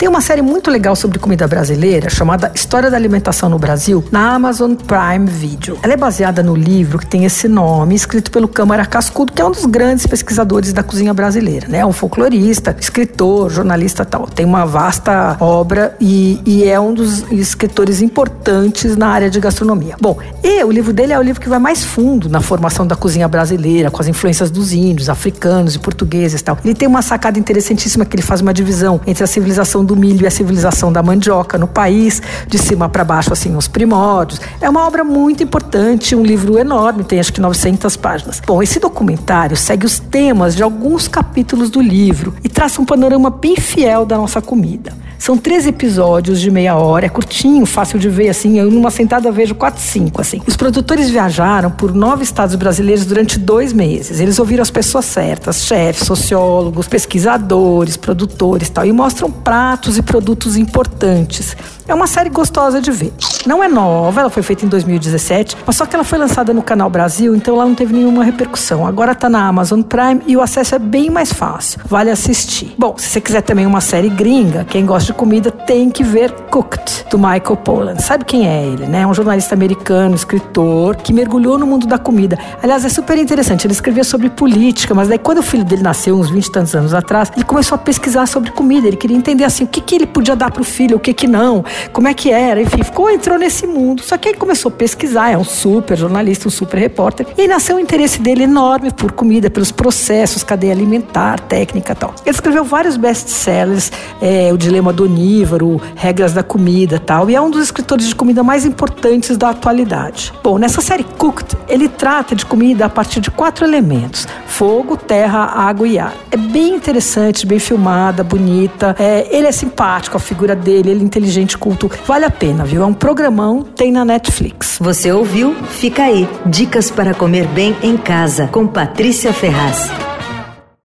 Tem uma série muito legal sobre comida brasileira chamada História da Alimentação no Brasil na Amazon Prime Video. Ela é baseada no livro que tem esse nome, escrito pelo Câmara Cascudo, que é um dos grandes pesquisadores da cozinha brasileira, né? Um folclorista, escritor, jornalista tal. Tem uma vasta obra e, e é um dos escritores importantes na área de gastronomia. Bom, e o livro dele é o livro que vai mais fundo na formação da cozinha brasileira, com as influências dos índios, africanos e portugueses tal. Ele tem uma sacada interessantíssima que ele faz uma divisão entre a civilização do milho e a civilização da mandioca no país, de cima para baixo, assim, os primórdios. É uma obra muito importante, um livro enorme, tem acho que 900 páginas. Bom, esse documentário segue os temas de alguns capítulos do livro e traça um panorama bem fiel da nossa comida. São três episódios de meia hora, é curtinho, fácil de ver, assim. Eu, numa sentada, vejo quatro, cinco, assim. Os produtores viajaram por nove estados brasileiros durante dois meses. Eles ouviram as pessoas certas, chefes, sociólogos, pesquisadores, produtores tal, e mostram pratos e produtos importantes é uma série gostosa de ver. Não é nova, ela foi feita em 2017, mas só que ela foi lançada no Canal Brasil, então ela não teve nenhuma repercussão. Agora tá na Amazon Prime e o acesso é bem mais fácil. Vale assistir. Bom, se você quiser também uma série gringa, quem gosta de comida tem que ver Cooked, do Michael Pollan. Sabe quem é ele, né? É um jornalista americano, escritor, que mergulhou no mundo da comida. Aliás, é super interessante. Ele escrevia sobre política, mas daí quando o filho dele nasceu, uns 20 e tantos anos atrás, ele começou a pesquisar sobre comida. Ele queria entender assim, o que, que ele podia dar para o filho, o que que não como é que era, enfim, ficou, entrou nesse mundo. Só que ele começou a pesquisar, é um super jornalista, um super repórter, e aí nasceu um interesse dele enorme por comida, pelos processos, cadeia alimentar, técnica e tal. Ele escreveu vários best-sellers, é, O Dilema do Onívoro, Regras da Comida tal, e é um dos escritores de comida mais importantes da atualidade. Bom, nessa série Cooked, ele trata de comida a partir de quatro elementos: fogo, terra, água e ar. É bem interessante, bem filmada, bonita. É, ele é simpático, a figura dele, ele é inteligente, culto. Vale a pena, viu? É um programão, tem na Netflix. Você ouviu? Fica aí. Dicas para comer bem em casa, com Patrícia Ferraz.